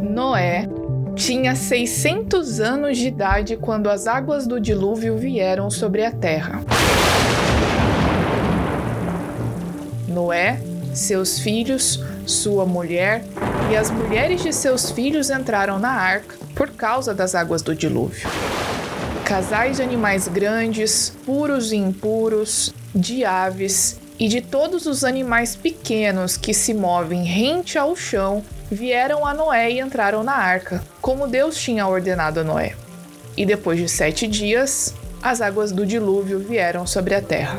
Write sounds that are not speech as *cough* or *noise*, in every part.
Noé tinha 600 anos de idade quando as águas do dilúvio vieram sobre a terra. Noé, seus filhos, sua mulher e as mulheres de seus filhos entraram na arca por causa das águas do dilúvio. Casais de animais grandes, puros e impuros, de aves e de todos os animais pequenos que se movem rente ao chão vieram a Noé e entraram na arca, como Deus tinha ordenado a Noé. E depois de sete dias, as águas do dilúvio vieram sobre a terra.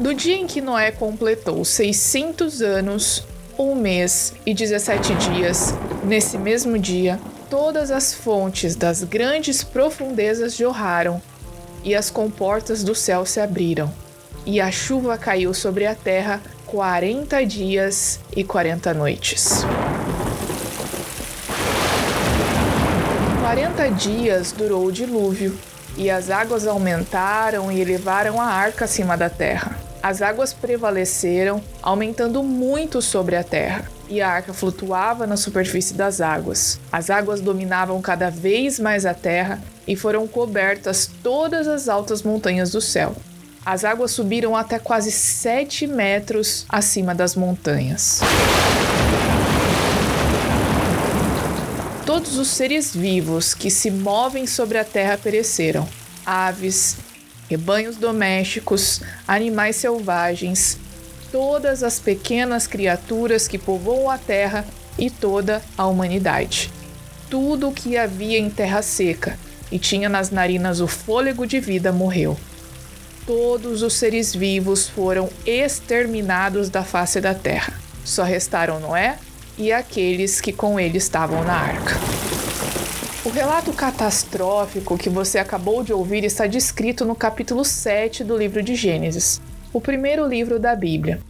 Do dia em que Noé completou 600 anos, um mês e 17 dias, nesse mesmo dia, todas as fontes das grandes profundezas jorraram e as comportas do céu se abriram e a chuva caiu sobre a terra 40 dias e 40 noites. 40 dias durou o dilúvio, e as águas aumentaram e elevaram a arca acima da terra. As águas prevaleceram, aumentando muito sobre a terra, e a arca flutuava na superfície das águas. As águas dominavam cada vez mais a terra e foram cobertas todas as altas montanhas do céu. As águas subiram até quase 7 metros acima das montanhas. Todos os seres vivos que se movem sobre a terra pereceram: aves, rebanhos domésticos, animais selvagens, todas as pequenas criaturas que povoam a terra e toda a humanidade. Tudo o que havia em terra seca e tinha nas narinas o fôlego de vida morreu todos os seres vivos foram exterminados da face da terra. Só restaram Noé e aqueles que com ele estavam na arca. O relato catastrófico que você acabou de ouvir está descrito no capítulo 7 do livro de Gênesis, o primeiro livro da Bíblia.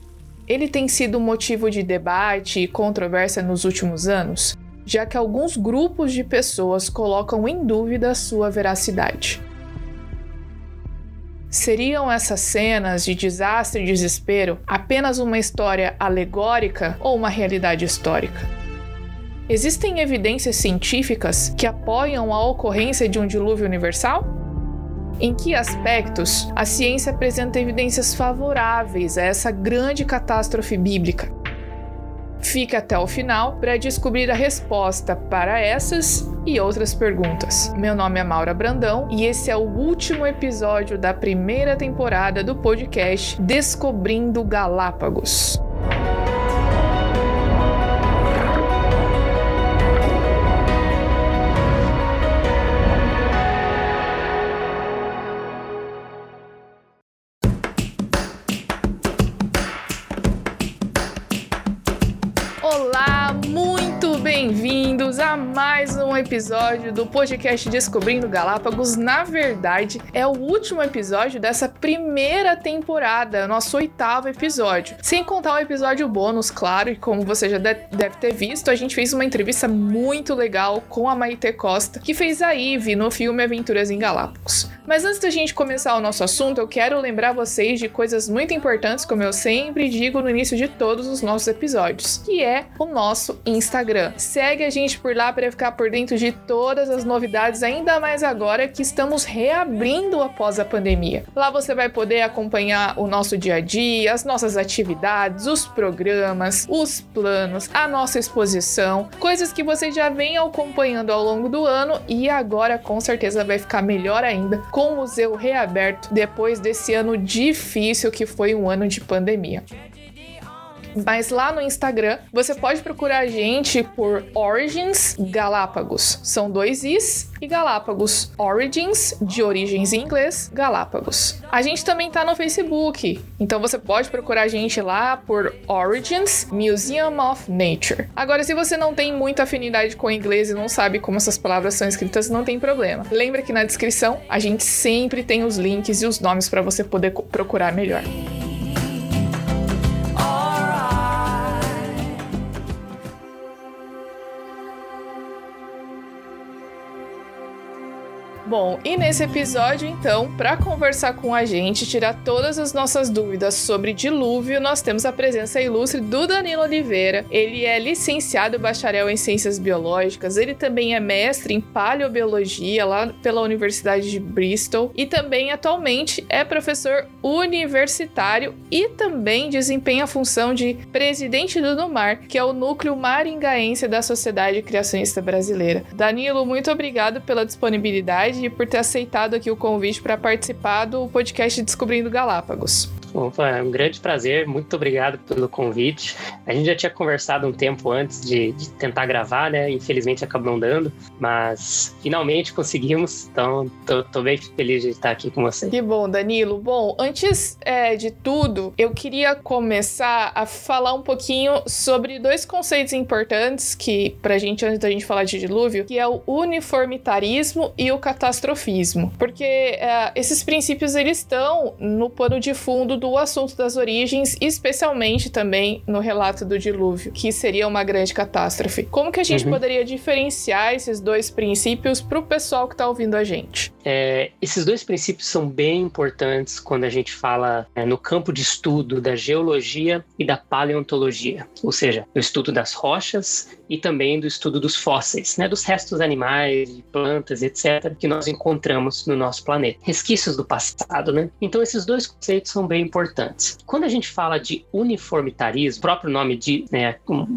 Ele tem sido motivo de debate e controvérsia nos últimos anos, já que alguns grupos de pessoas colocam em dúvida sua veracidade. Seriam essas cenas de desastre e desespero apenas uma história alegórica ou uma realidade histórica? Existem evidências científicas que apoiam a ocorrência de um dilúvio universal? Em que aspectos a ciência apresenta evidências favoráveis a essa grande catástrofe bíblica? Fique até o final para descobrir a resposta para essas e outras perguntas. Meu nome é Maura Brandão e esse é o último episódio da primeira temporada do podcast Descobrindo Galápagos. Episódio do podcast Descobrindo Galápagos. Na verdade, é o último episódio dessa primeira temporada, nosso oitavo episódio. Sem contar o episódio bônus, claro, e como você já deve ter visto, a gente fez uma entrevista muito legal com a Maite Costa, que fez a Eve no filme Aventuras em Galápagos. Mas antes da gente começar o nosso assunto, eu quero lembrar vocês de coisas muito importantes, como eu sempre digo no início de todos os nossos episódios, que é o nosso Instagram. Segue a gente por lá para ficar por dentro de todas as novidades, ainda mais agora que estamos reabrindo após a pandemia. Lá você vai poder acompanhar o nosso dia a dia, as nossas atividades, os programas, os planos, a nossa exposição, coisas que você já vem acompanhando ao longo do ano e agora com certeza vai ficar melhor ainda com o museu reaberto depois desse ano difícil que foi um ano de pandemia. Mas lá no Instagram você pode procurar a gente por Origins Galápagos. São dois Is e Galápagos. Origins, de origens em inglês, Galápagos. A gente também tá no Facebook, então você pode procurar a gente lá por Origins Museum of Nature. Agora, se você não tem muita afinidade com inglês e não sabe como essas palavras são escritas, não tem problema. Lembra que na descrição a gente sempre tem os links e os nomes para você poder procurar melhor. Bom, e nesse episódio, então, para conversar com a gente, tirar todas as nossas dúvidas sobre dilúvio, nós temos a presença ilustre do Danilo Oliveira. Ele é licenciado bacharel em Ciências Biológicas, ele também é mestre em Paleobiologia lá pela Universidade de Bristol e também atualmente é professor universitário e também desempenha a função de presidente do NUMAR, que é o núcleo maringaense da Sociedade Criacionista Brasileira. Danilo, muito obrigado pela disponibilidade por ter aceitado aqui o convite para participar do podcast Descobrindo Galápagos. Opa, é um grande prazer, muito obrigado pelo convite. A gente já tinha conversado um tempo antes de, de, tentar gravar, né? Infelizmente acabou não dando, mas finalmente conseguimos, então tô, tô, bem feliz de estar aqui com você. Que bom, Danilo. Bom, antes é, de tudo, eu queria começar a falar um pouquinho sobre dois conceitos importantes que, pra gente, antes da gente falar de dilúvio, que é o uniformitarismo e o catastrofismo. Porque é, esses princípios, eles estão no pano de fundo do assunto das origens, especialmente também no relato do dilúvio, que seria uma grande catástrofe. Como que a gente uhum. poderia diferenciar esses dois princípios para o pessoal que está ouvindo a gente? É, esses dois princípios são bem importantes quando a gente fala é, no campo de estudo da geologia e da paleontologia, ou seja, o estudo das rochas e também do estudo dos fósseis, né, dos restos animais, de plantas, etc., que nós encontramos no nosso planeta. Resquícios do passado, né? Então, esses dois conceitos são bem importantes. Quando a gente fala de uniformitarismo, o próprio nome de, né,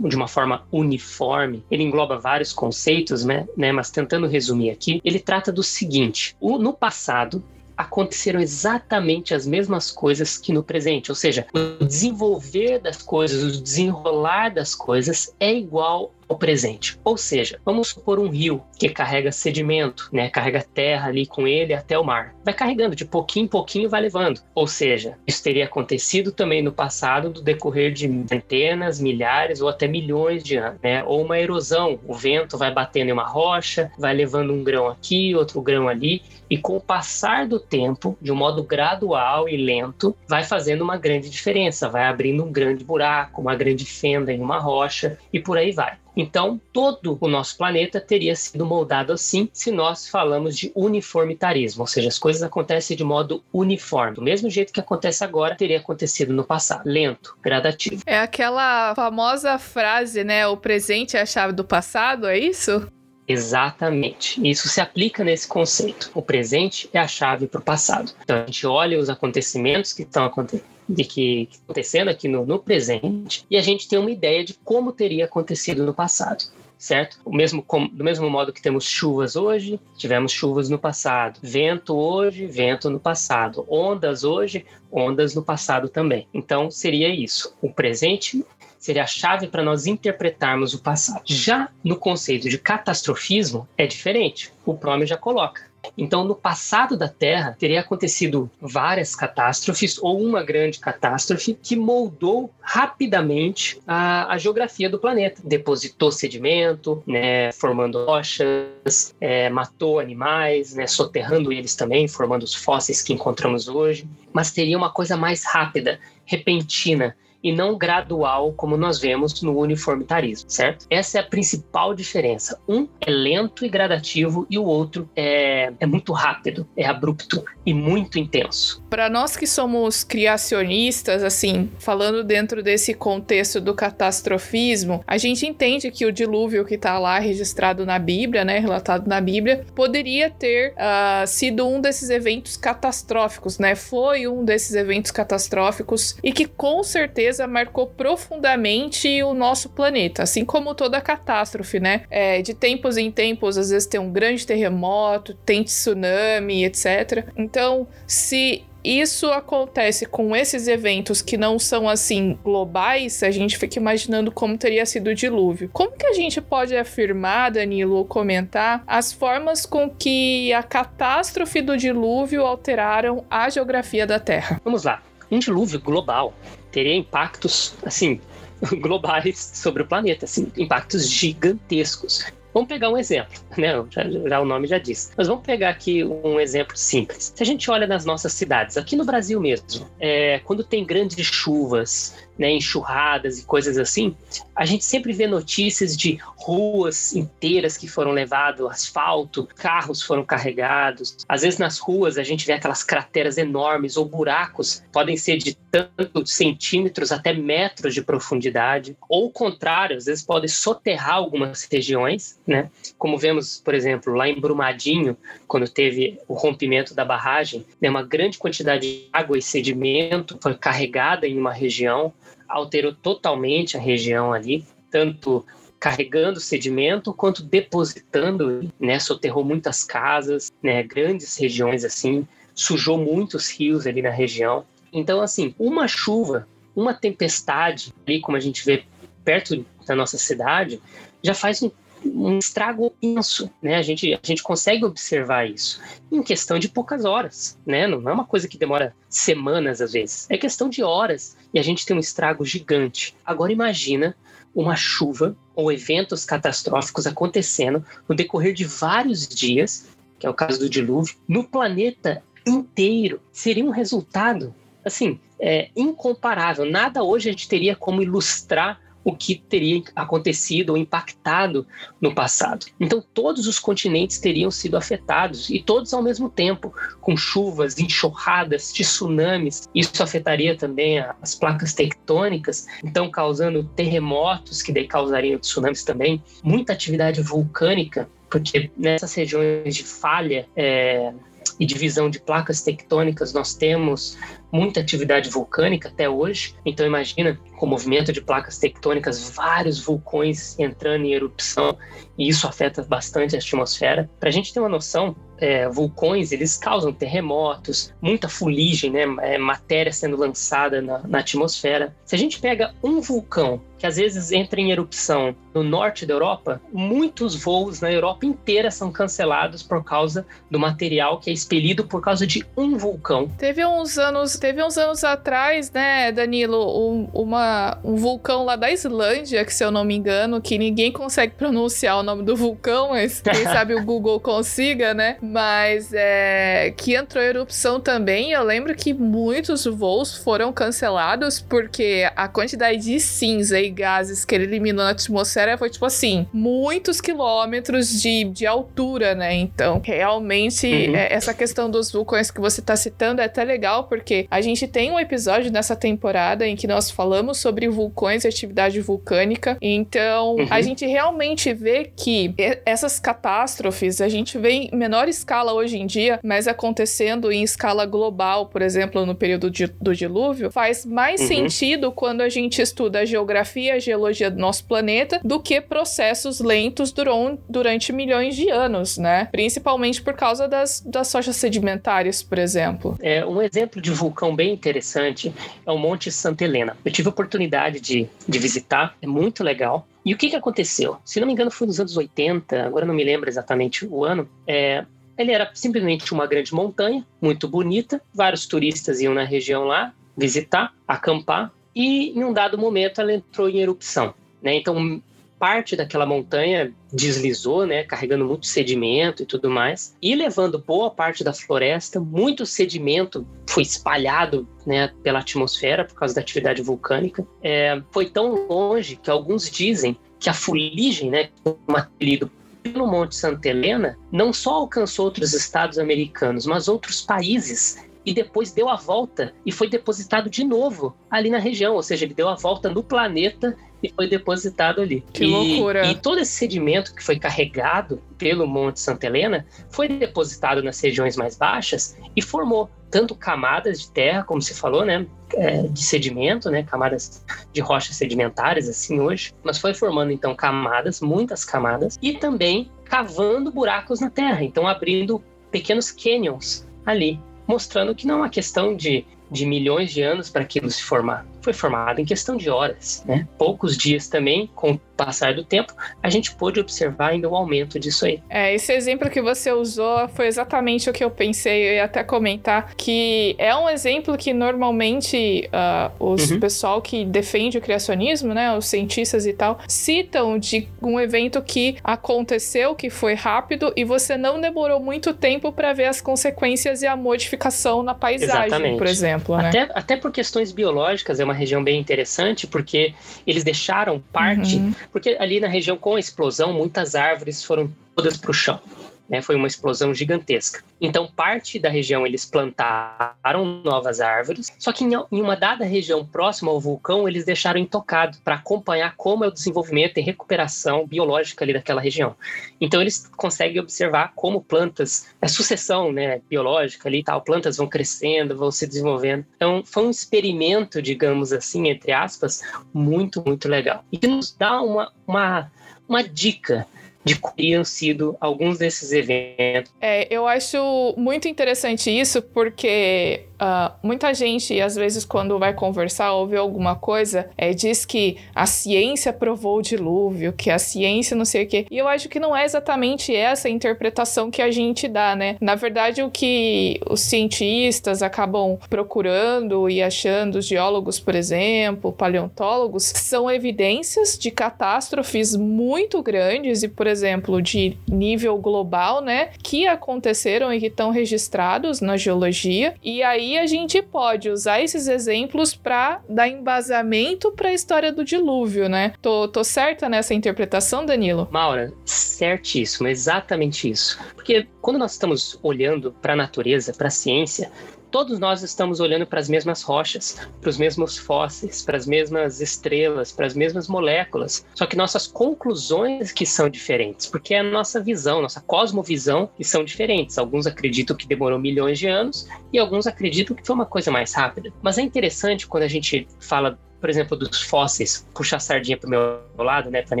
de uma forma uniforme, ele engloba vários conceitos, né, né, mas tentando resumir aqui, ele trata do seguinte: o, no passado, aconteceram exatamente as mesmas coisas que no presente, ou seja, o desenvolver das coisas, o desenrolar das coisas é igual ao presente. Ou seja, vamos supor um rio que carrega sedimento, né, carrega terra ali com ele até o mar. Vai carregando de pouquinho em pouquinho vai levando. Ou seja, isso teria acontecido também no passado do decorrer de centenas, milhares ou até milhões de anos, né? Ou uma erosão, o vento vai batendo em uma rocha, vai levando um grão aqui, outro grão ali, e com o passar do tempo, de um modo gradual e lento, vai fazendo uma grande diferença, vai abrindo um grande buraco, uma grande fenda em uma rocha e por aí vai. Então, todo o nosso planeta teria sido moldado assim se nós falamos de uniformitarismo, ou seja, as coisas acontecem de modo uniforme. Do mesmo jeito que acontece agora, teria acontecido no passado. Lento, gradativo. É aquela famosa frase, né? O presente é a chave do passado, é isso? Exatamente. Isso se aplica nesse conceito. O presente é a chave para o passado. Então a gente olha os acontecimentos que estão acontecendo de que, que acontecendo aqui no, no presente e a gente tem uma ideia de como teria acontecido no passado certo? O mesmo, do mesmo modo que temos chuvas hoje, tivemos chuvas no passado. Vento hoje, vento no passado. Ondas hoje, ondas no passado também. Então, seria isso. O presente seria a chave para nós interpretarmos o passado. Já no conceito de catastrofismo, é diferente. O Prome já coloca. Então, no passado da Terra, teria acontecido várias catástrofes ou uma grande catástrofe que moldou rapidamente a, a geografia do planeta. Depositou sedimento, né, formando rochas, é, matou animais, né, soterrando eles também, formando os fósseis que encontramos hoje. Mas teria uma coisa mais rápida, repentina, e não gradual, como nós vemos no uniformitarismo, certo? Essa é a principal diferença. Um é lento e gradativo e o outro é, é muito rápido, é abrupto e muito intenso. Para nós que somos criacionistas, assim, falando dentro desse contexto do catastrofismo, a gente entende que o dilúvio que está lá registrado na Bíblia, né, relatado na Bíblia, poderia ter uh, sido um desses eventos catastróficos, né? Foi um desses eventos catastróficos e que com certeza certeza marcou profundamente o nosso planeta, assim como toda catástrofe, né? É, de tempos em tempos, às vezes tem um grande terremoto, tem tsunami, etc. Então, se isso acontece com esses eventos que não são assim globais, a gente fica imaginando como teria sido o dilúvio. Como que a gente pode afirmar, Danilo, ou comentar as formas com que a catástrofe do dilúvio alteraram a geografia da Terra? Vamos lá. Um dilúvio global teria impactos, assim, *laughs* globais sobre o planeta, assim, impactos gigantescos. Vamos pegar um exemplo, né? Já, já, o nome já diz. Mas vamos pegar aqui um exemplo simples. Se a gente olha nas nossas cidades, aqui no Brasil mesmo, é, quando tem grandes chuvas, né, enxurradas e coisas assim, a gente sempre vê notícias de ruas inteiras que foram levadas, asfalto, carros foram carregados. Às vezes nas ruas a gente vê aquelas crateras enormes ou buracos, podem ser de tanto centímetros até metros de profundidade, ou o contrário, às vezes podem soterrar algumas regiões, né? Como vemos, por exemplo, lá em Brumadinho, quando teve o rompimento da barragem, né, uma grande quantidade de água e sedimento foi carregada em uma região, alterou totalmente a região ali, tanto carregando sedimento quanto depositando, né? Soterrou muitas casas, né? Grandes regiões assim, sujou muitos rios ali na região. Então, assim, uma chuva, uma tempestade ali, como a gente vê perto da nossa cidade, já faz um um estrago imenso, né? A gente, a gente consegue observar isso em questão de poucas horas, né? Não é uma coisa que demora semanas às vezes, é questão de horas e a gente tem um estrago gigante. Agora imagina uma chuva ou eventos catastróficos acontecendo no decorrer de vários dias, que é o caso do dilúvio, no planeta inteiro. Seria um resultado assim, é incomparável. Nada hoje a gente teria como ilustrar o que teria acontecido ou impactado no passado. Então, todos os continentes teriam sido afetados e todos ao mesmo tempo, com chuvas, enxurradas, tsunamis. Isso afetaria também as placas tectônicas, então causando terremotos que daí causariam tsunamis também, muita atividade vulcânica, porque nessas regiões de falha é, e divisão de placas tectônicas nós temos muita atividade vulcânica até hoje. Então imagina com movimento de placas tectônicas, vários vulcões entrando em erupção e isso afeta bastante a atmosfera. Para a gente ter uma noção, é, vulcões eles causam terremotos, muita fuligem, né, é, matéria sendo lançada na, na atmosfera. Se a gente pega um vulcão que às vezes entra em erupção no norte da Europa, muitos voos na Europa inteira são cancelados por causa do material que é expelido por causa de um vulcão. Teve uns anos teve uns anos atrás, né, Danilo, um, uma, um vulcão lá da Islândia, que se eu não me engano, que ninguém consegue pronunciar o nome do vulcão, mas quem *laughs* sabe o Google consiga, né? Mas é, que entrou em erupção também. Eu lembro que muitos voos foram cancelados porque a quantidade de cinza e gases que ele eliminou na atmosfera foi tipo assim, muitos quilômetros de, de altura, né? Então, realmente, uhum. é, essa questão dos vulcões que você tá citando é até legal, porque a gente tem um episódio nessa temporada em que nós falamos sobre vulcões e atividade vulcânica. Então, uhum. a gente realmente vê que essas catástrofes a gente vê em menor escala hoje em dia, mas acontecendo em escala global, por exemplo, no período de, do dilúvio, faz mais uhum. sentido quando a gente estuda a geografia, a geologia do nosso planeta, do que processos lentos duram, durante milhões de anos, né? Principalmente por causa das, das rochas sedimentares, por exemplo. É um exemplo de vulcão vulcão bem interessante é o Monte Santa Helena. Eu tive a oportunidade de, de visitar, é muito legal. E o que, que aconteceu? Se não me engano, foi nos anos 80, agora não me lembro exatamente o ano. É, ele era simplesmente uma grande montanha, muito bonita. Vários turistas iam na região lá visitar, acampar. E em um dado momento ela entrou em erupção. Né? Então parte daquela montanha deslizou, né, carregando muito sedimento e tudo mais, e levando boa parte da floresta, muito sedimento foi espalhado, né, pela atmosfera por causa da atividade vulcânica. É, foi tão longe que alguns dizem que a fuligem, né, um apelido pelo Monte Santa Helena, não só alcançou outros estados americanos, mas outros países e depois deu a volta e foi depositado de novo ali na região, ou seja, ele deu a volta no planeta e foi depositado ali. Que e, loucura! E todo esse sedimento que foi carregado pelo Monte Santa Helena foi depositado nas regiões mais baixas e formou tanto camadas de terra, como se falou, né, é, de sedimento, né, camadas de rochas sedimentares assim hoje, mas foi formando então camadas, muitas camadas, e também cavando buracos na terra, então abrindo pequenos canyons ali mostrando que não é uma questão de, de milhões de anos para aquilo se formar. Foi formado em questão de horas, né? Poucos dias também, com passar do tempo, a gente pôde observar ainda um aumento disso aí. É, esse exemplo que você usou foi exatamente o que eu pensei, eu ia até comentar, que é um exemplo que normalmente uh, os uhum. pessoal que defende o criacionismo, né, os cientistas e tal, citam de um evento que aconteceu, que foi rápido e você não demorou muito tempo para ver as consequências e a modificação na paisagem, Exatamente. por exemplo. Né? Até, até por questões biológicas é uma região bem interessante, porque eles deixaram parte, uhum. Porque ali na região com a explosão, muitas árvores foram todas para o chão né, foi uma explosão gigantesca. Então, parte da região eles plantaram novas árvores, só que em, uma dada região próxima ao vulcão, eles deixaram intocado para acompanhar como é o desenvolvimento e recuperação biológica ali daquela região. Então, eles conseguem observar como plantas, a sucessão né, biológica ali e tal, plantas vão crescendo, vão se desenvolvendo. Então, foi um experimento, digamos assim, entre aspas, muito, muito legal. E nos dá uma, uma, uma dica de que teriam sido alguns desses eventos. É, eu acho muito interessante isso, porque Uh, muita gente, às vezes, quando vai conversar ou ver alguma coisa, é, diz que a ciência provou o dilúvio, que a ciência não sei o quê. E eu acho que não é exatamente essa interpretação que a gente dá, né? Na verdade, o que os cientistas acabam procurando e achando, os geólogos, por exemplo, paleontólogos, são evidências de catástrofes muito grandes e, por exemplo, de nível global, né? Que aconteceram e que estão registrados na geologia. E aí a gente pode usar esses exemplos para dar embasamento para a história do dilúvio, né? Tô, tô certa nessa interpretação, Danilo? Maura, certíssimo, exatamente isso. Porque quando nós estamos olhando para a natureza, para a ciência, todos nós estamos olhando para as mesmas rochas, para os mesmos fósseis, para as mesmas estrelas, para as mesmas moléculas. Só que nossas conclusões que são diferentes, porque é a nossa visão, nossa cosmovisão que são diferentes. Alguns acreditam que demorou milhões de anos e alguns acreditam que foi uma coisa mais rápida. Mas é interessante quando a gente fala por exemplo, dos fósseis, puxar a sardinha para o meu lado, né, para a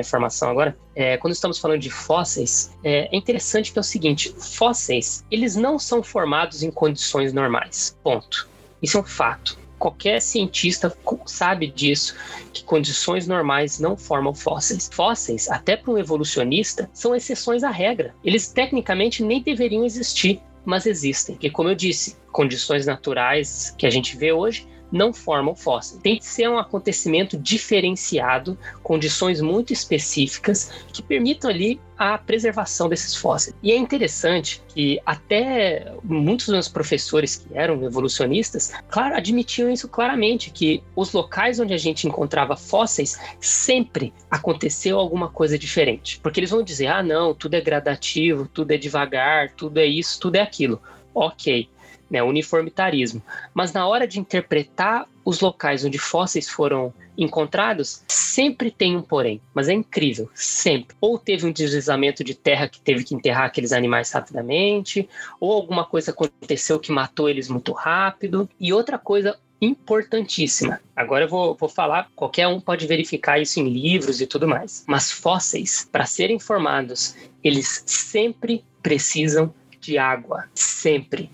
informação agora, é, quando estamos falando de fósseis, é, é, interessante que é o seguinte, fósseis, eles não são formados em condições normais, ponto. Isso é um fato. Qualquer cientista sabe disso, que condições normais não formam fósseis. Fósseis, até para um evolucionista, são exceções à regra. Eles tecnicamente nem deveriam existir, mas existem. Porque, como eu disse, condições naturais que a gente vê hoje não formam fósseis. Tem que ser um acontecimento diferenciado, condições muito específicas que permitam ali a preservação desses fósseis. E é interessante que até muitos dos meus professores que eram evolucionistas, claro, admitiam isso claramente, que os locais onde a gente encontrava fósseis sempre aconteceu alguma coisa diferente. Porque eles vão dizer, ah, não, tudo é gradativo, tudo é devagar, tudo é isso, tudo é aquilo. Ok, né, uniformitarismo. Mas na hora de interpretar os locais onde fósseis foram encontrados, sempre tem um porém. Mas é incrível, sempre. Ou teve um deslizamento de terra que teve que enterrar aqueles animais rapidamente, ou alguma coisa aconteceu que matou eles muito rápido. E outra coisa importantíssima. Agora eu vou, vou falar, qualquer um pode verificar isso em livros e tudo mais. Mas fósseis, para serem formados, eles sempre precisam de água. Sempre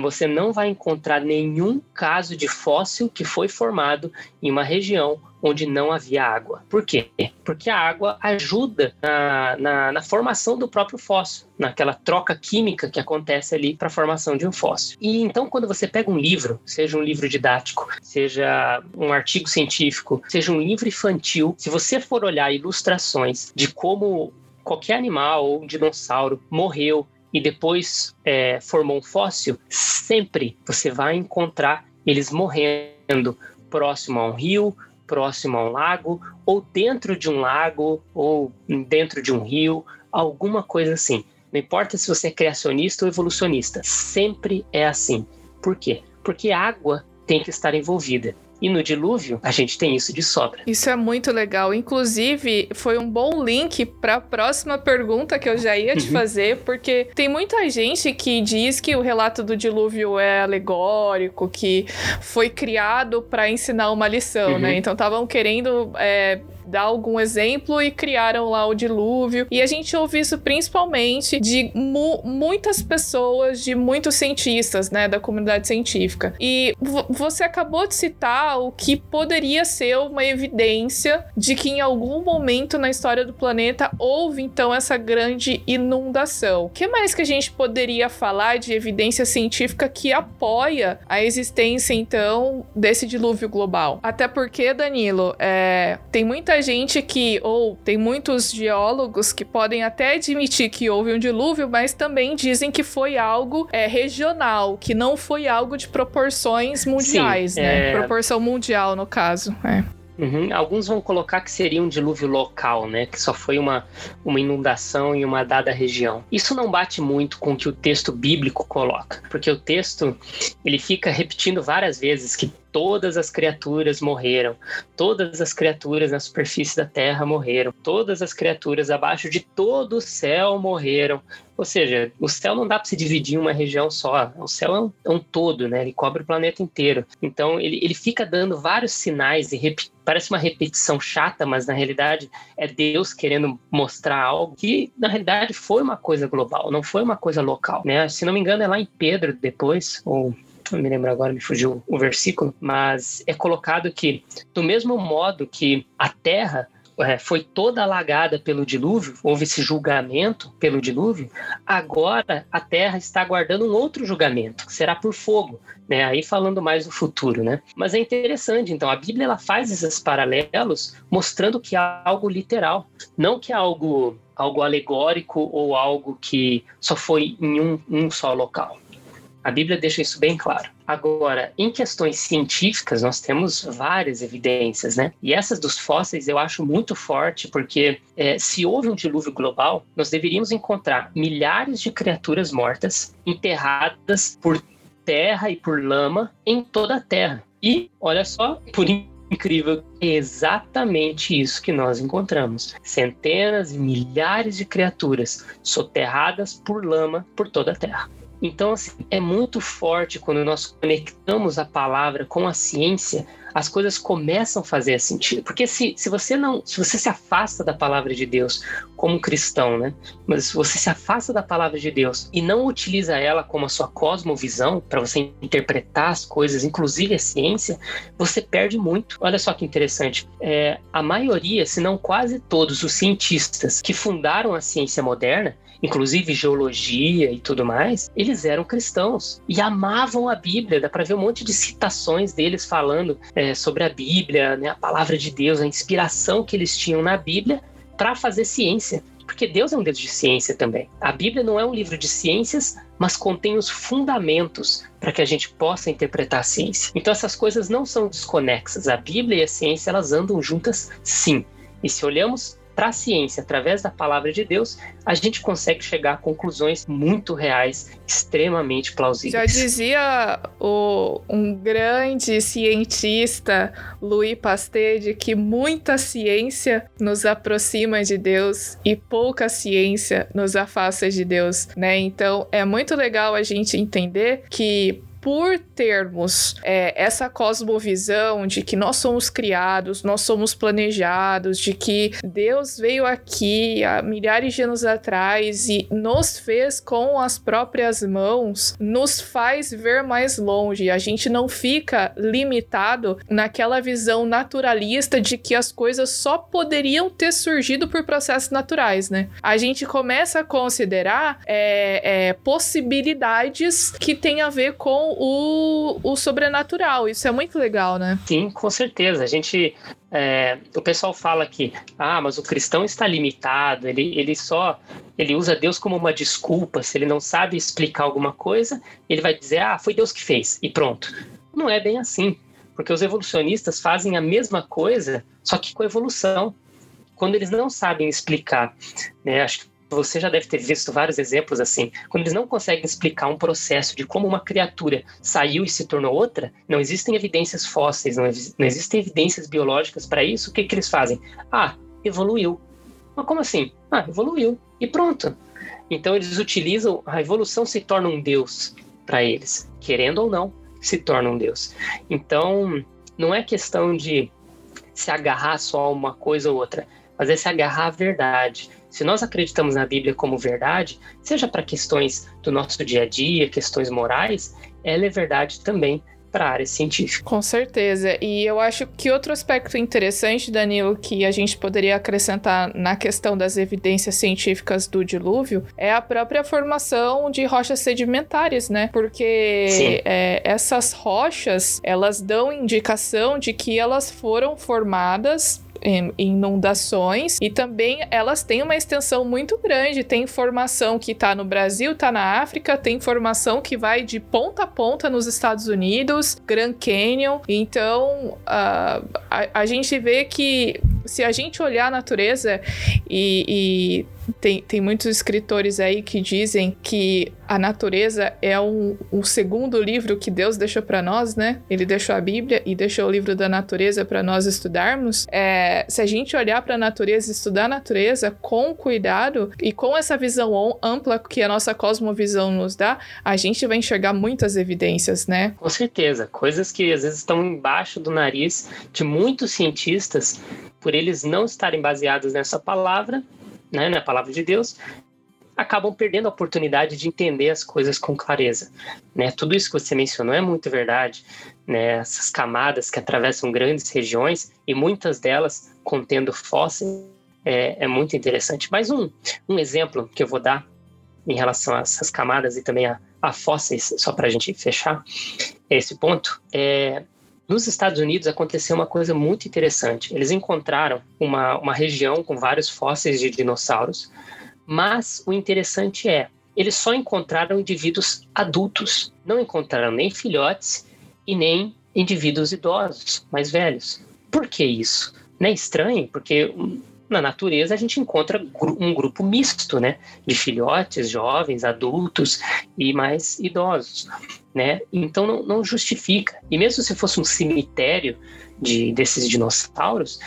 você não vai encontrar nenhum caso de fóssil que foi formado em uma região onde não havia água. Por quê? Porque a água ajuda na, na, na formação do próprio fóssil, naquela troca química que acontece ali para a formação de um fóssil. E então, quando você pega um livro, seja um livro didático, seja um artigo científico, seja um livro infantil, se você for olhar ilustrações de como qualquer animal ou um dinossauro morreu e depois é, formou um fóssil, sempre você vai encontrar eles morrendo próximo a um rio, próximo a um lago, ou dentro de um lago, ou dentro de um rio, alguma coisa assim. Não importa se você é criacionista ou evolucionista, sempre é assim. Por quê? Porque água tem que estar envolvida. E no dilúvio, a gente tem isso de sobra. Isso é muito legal. Inclusive, foi um bom link para a próxima pergunta que eu já ia te uhum. fazer, porque tem muita gente que diz que o relato do dilúvio é alegórico, que foi criado para ensinar uma lição, né? uhum. né? Então estavam querendo é, dar algum exemplo e criaram lá o dilúvio. E a gente ouve isso principalmente de mu muitas pessoas, de muitos cientistas, né, da comunidade científica. E você acabou de citar o que poderia ser uma evidência de que em algum momento na história do planeta houve então essa grande inundação. O que mais que a gente poderia falar de evidência científica que apoia a existência então desse dilúvio global? Até porque, Danilo, é, tem muita gente que, ou tem muitos geólogos que podem até admitir que houve um dilúvio, mas também dizem que foi algo é, regional, que não foi algo de proporções mundiais, Sim, né? É... Proporção mundial, no caso. É. Uhum. Alguns vão colocar que seria um dilúvio local, né? Que só foi uma, uma inundação em uma dada região. Isso não bate muito com o que o texto bíblico coloca, porque o texto ele fica repetindo várias vezes que todas as criaturas morreram, todas as criaturas na superfície da terra morreram, todas as criaturas abaixo de todo o céu morreram. Ou seja, o céu não dá para se dividir em uma região só. O céu é um, é um, todo, né? Ele cobre o planeta inteiro. Então ele, ele fica dando vários sinais e parece uma repetição chata, mas na realidade é Deus querendo mostrar algo que na realidade foi uma coisa global, não foi uma coisa local, né? Se não me engano é lá em Pedro depois ou não me lembro agora, me fugiu o versículo, mas é colocado que, do mesmo modo que a terra é, foi toda alagada pelo dilúvio, houve esse julgamento pelo dilúvio, agora a terra está aguardando um outro julgamento, que será por fogo, né? Aí falando mais do futuro, né? Mas é interessante, então, a Bíblia ela faz esses paralelos mostrando que é algo literal, não que é algo, algo alegórico ou algo que só foi em um, um só local. A Bíblia deixa isso bem claro. Agora, em questões científicas, nós temos várias evidências, né? E essas dos fósseis eu acho muito forte, porque é, se houve um dilúvio global, nós deveríamos encontrar milhares de criaturas mortas enterradas por terra e por lama em toda a Terra. E, olha só, por incrível, é exatamente isso que nós encontramos. Centenas e milhares de criaturas soterradas por lama por toda a Terra. Então, assim, é muito forte quando nós conectamos a palavra com a ciência, as coisas começam a fazer sentido. Porque se, se você não, se você se afasta da palavra de Deus como cristão, né? Mas se você se afasta da palavra de Deus e não utiliza ela como a sua cosmovisão para você interpretar as coisas, inclusive a ciência, você perde muito. Olha só que interessante. É, a maioria, se não quase todos os cientistas que fundaram a ciência moderna, inclusive geologia e tudo mais, eles eram cristãos e amavam a Bíblia. Dá para ver um monte de citações deles falando é, sobre a Bíblia, né, a palavra de Deus, a inspiração que eles tinham na Bíblia para fazer ciência. Porque Deus é um Deus de ciência também. A Bíblia não é um livro de ciências, mas contém os fundamentos para que a gente possa interpretar a ciência. Então essas coisas não são desconexas. A Bíblia e a ciência elas andam juntas, sim. E se olhamos para a ciência, através da palavra de Deus, a gente consegue chegar a conclusões muito reais, extremamente plausíveis. Já dizia o, um grande cientista, Louis Pasteur, de que muita ciência nos aproxima de Deus e pouca ciência nos afasta de Deus, né? Então é muito legal a gente entender que por termos é, essa cosmovisão de que nós somos criados, nós somos planejados, de que Deus veio aqui há milhares de anos atrás e nos fez com as próprias mãos, nos faz ver mais longe. A gente não fica limitado naquela visão naturalista de que as coisas só poderiam ter surgido por processos naturais, né? A gente começa a considerar é, é, possibilidades que têm a ver com o, o sobrenatural. Isso é muito legal, né? Sim, com certeza. A gente. É, o pessoal fala que, ah, mas o cristão está limitado, ele, ele só ele usa Deus como uma desculpa. Se ele não sabe explicar alguma coisa, ele vai dizer, ah, foi Deus que fez, e pronto. Não é bem assim, porque os evolucionistas fazem a mesma coisa, só que com evolução. Quando eles não sabem explicar, né, acho que você já deve ter visto vários exemplos assim. Quando eles não conseguem explicar um processo de como uma criatura saiu e se tornou outra, não existem evidências fósseis, não, não existem evidências biológicas para isso, o que, que eles fazem? Ah, evoluiu. Mas como assim? Ah, evoluiu. E pronto. Então eles utilizam, a evolução se torna um Deus para eles. Querendo ou não, se torna um Deus. Então, não é questão de se agarrar só a uma coisa ou outra, mas é se agarrar à verdade. Se nós acreditamos na Bíblia como verdade, seja para questões do nosso dia a dia, questões morais, ela é verdade também para a área científica. Com certeza. E eu acho que outro aspecto interessante, Danilo, que a gente poderia acrescentar na questão das evidências científicas do dilúvio é a própria formação de rochas sedimentares, né? Porque é, essas rochas elas dão indicação de que elas foram formadas inundações e também elas têm uma extensão muito grande. Tem informação que está no Brasil, está na África, tem informação que vai de ponta a ponta nos Estados Unidos, Grand Canyon. Então uh, a, a gente vê que se a gente olhar a natureza e, e tem, tem muitos escritores aí que dizem que a natureza é um, um segundo livro que Deus deixou para nós, né? Ele deixou a Bíblia e deixou o livro da natureza para nós estudarmos. É, se a gente olhar para a natureza estudar a natureza com cuidado e com essa visão ampla que a nossa cosmovisão nos dá, a gente vai enxergar muitas evidências, né? Com certeza. Coisas que às vezes estão embaixo do nariz de muitos cientistas, por eles não estarem baseados nessa palavra, né, na palavra de Deus, acabam perdendo a oportunidade de entender as coisas com clareza. Né? Tudo isso que você mencionou é muito verdade. Né? Essas camadas que atravessam grandes regiões e muitas delas contendo fósseis é, é muito interessante. Mais um, um exemplo que eu vou dar em relação a essas camadas e também a, a fósseis, só para a gente fechar esse ponto, é, nos Estados Unidos aconteceu uma coisa muito interessante. Eles encontraram uma, uma região com vários fósseis de dinossauros, mas o interessante é, eles só encontraram indivíduos adultos, não encontraram nem filhotes e nem indivíduos idosos, mais velhos. Por que isso? Não é estranho, porque na natureza a gente encontra um grupo misto, né, de filhotes, jovens, adultos e mais idosos, né? Então não, não justifica. E mesmo se fosse um cemitério de desses dinossauros,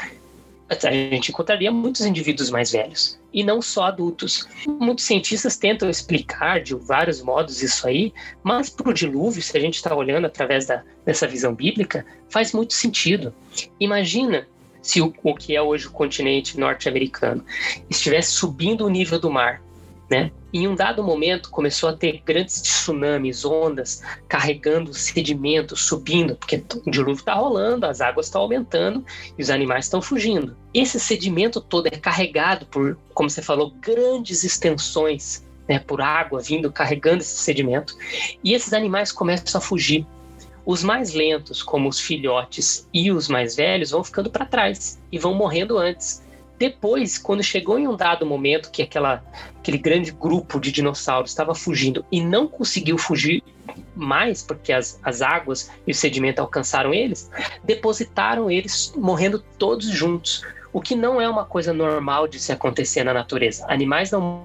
a gente encontraria muitos indivíduos mais velhos e não só adultos. Muitos cientistas tentam explicar de vários modos isso aí, mas para o dilúvio, se a gente está olhando através da, dessa visão bíblica, faz muito sentido. Imagina se o, o que é hoje o continente norte-americano estivesse subindo o nível do mar, né? Em um dado momento começou a ter grandes tsunamis, ondas carregando sedimentos, subindo, porque o dilúvio está rolando, as águas estão aumentando e os animais estão fugindo. Esse sedimento todo é carregado por, como você falou, grandes extensões, né, por água vindo carregando esse sedimento, e esses animais começam a fugir. Os mais lentos, como os filhotes e os mais velhos, vão ficando para trás e vão morrendo antes. Depois, quando chegou em um dado momento que aquela, aquele grande grupo de dinossauros estava fugindo e não conseguiu fugir mais, porque as, as águas e o sedimento alcançaram eles, depositaram eles morrendo todos juntos. O que não é uma coisa normal de se acontecer na natureza. Animais não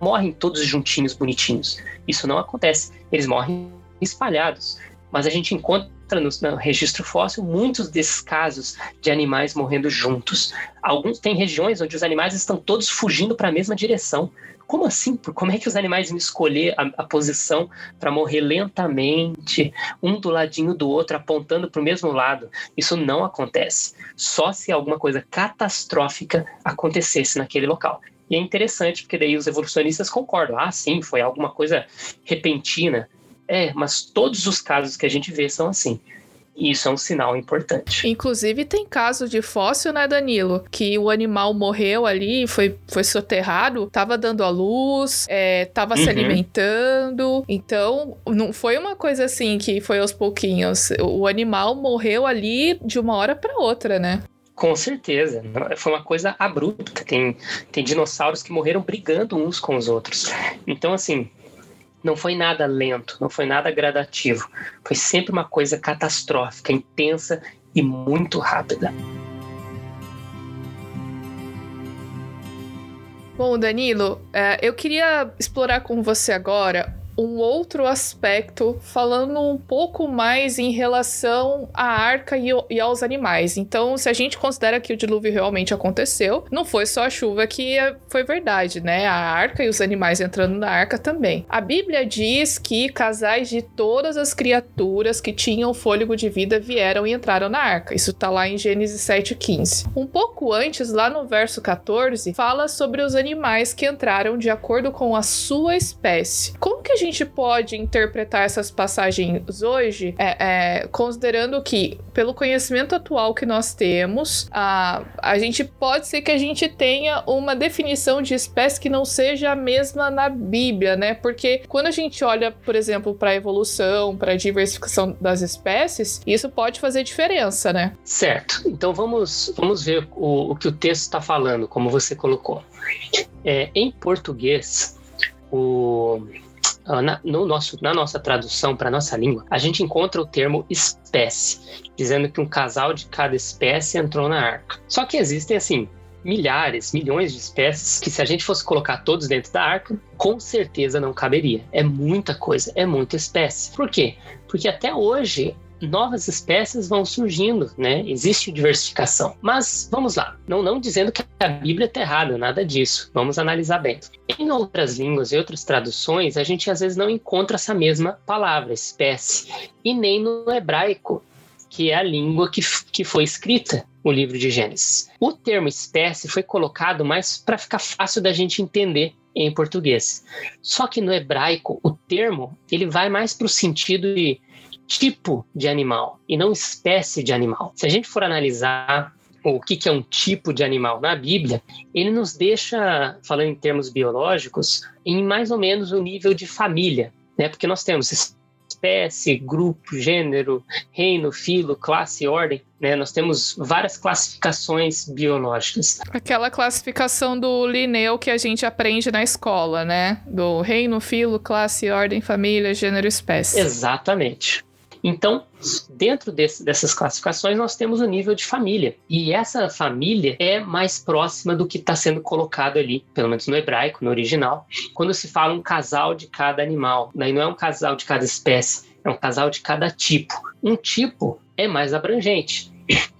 morrem todos juntinhos, bonitinhos. Isso não acontece. Eles morrem espalhados mas a gente encontra no, no, registro fóssil muitos desses casos de animais morrendo juntos. Alguns tem regiões onde os animais estão todos fugindo para a mesma direção. Como assim? Como é que os animais vão escolher a, a posição para morrer lentamente, um do ladinho do outro, apontando para o mesmo lado? Isso não acontece. Só se alguma coisa catastrófica acontecesse naquele local. E é interessante porque daí os evolucionistas concordam. Ah, sim, foi alguma coisa repentina. É, mas todos os casos que a gente vê são assim. E isso é um sinal importante. Inclusive, tem caso de fóssil, né, Danilo? Que o animal morreu ali, foi, foi soterrado, tava dando a luz, é, tava uhum. se alimentando. Então, não foi uma coisa assim que foi aos pouquinhos. O animal morreu ali de uma hora para outra, né? Com certeza. Foi uma coisa abrupta. Tem, tem dinossauros que morreram brigando uns com os outros. Então, assim, não foi nada lento, não foi nada gradativo. Foi sempre uma coisa catastrófica, intensa e muito rápida. Bom, Danilo, é, eu queria explorar com você agora um outro aspecto, falando um pouco mais em relação à arca e, e, aos animais. Então, se a gente considera que o dilúvio realmente aconteceu, não foi só a chuva que foi verdade, né? A arca e os animais entrando na arca também. A Bíblia diz que casais de todas as criaturas que tinham fôlego de vida vieram e entraram na arca. Isso tá lá em Gênesis 7,15. Um pouco antes, lá no verso 14, fala sobre os animais que entraram de acordo com a sua espécie. Como que a gente pode interpretar essas passagens hoje, é, é, considerando que, pelo conhecimento atual que nós temos, a, a gente pode ser que a gente tenha uma definição de espécie que não seja a mesma na Bíblia, né? Porque quando a gente olha, por exemplo, para a evolução, para a diversificação das espécies, isso pode fazer diferença, né? Certo. Então vamos, vamos ver o, o que o texto está falando, como você colocou. É, em português, o, na, no nosso, na nossa tradução para nossa língua, a gente encontra o termo espécie, dizendo que um casal de cada espécie entrou na arca. Só que existem, assim, milhares, milhões de espécies que, se a gente fosse colocar todos dentro da arca, com certeza não caberia. É muita coisa, é muita espécie. Por quê? Porque até hoje novas espécies vão surgindo, né? Existe diversificação. Mas vamos lá, não, não dizendo que a Bíblia está errada, nada disso. Vamos analisar bem. Em outras línguas e outras traduções, a gente às vezes não encontra essa mesma palavra, espécie, e nem no hebraico, que é a língua que, que foi escrita o livro de Gênesis. O termo espécie foi colocado mais para ficar fácil da gente entender em português. Só que no hebraico, o termo ele vai mais para o sentido de tipo de animal e não espécie de animal. Se a gente for analisar o que, que é um tipo de animal na Bíblia, ele nos deixa, falando em termos biológicos, em mais ou menos o nível de família, né? Porque nós temos espécie, grupo, gênero, reino, filo, classe, ordem, né? Nós temos várias classificações biológicas. Aquela classificação do Linneu que a gente aprende na escola, né? Do reino, filo, classe, ordem, família, gênero, espécie. Exatamente. Então, dentro desse, dessas classificações, nós temos o nível de família. E essa família é mais próxima do que está sendo colocado ali, pelo menos no hebraico, no original, quando se fala um casal de cada animal. Daí não é um casal de cada espécie, é um casal de cada tipo. Um tipo é mais abrangente.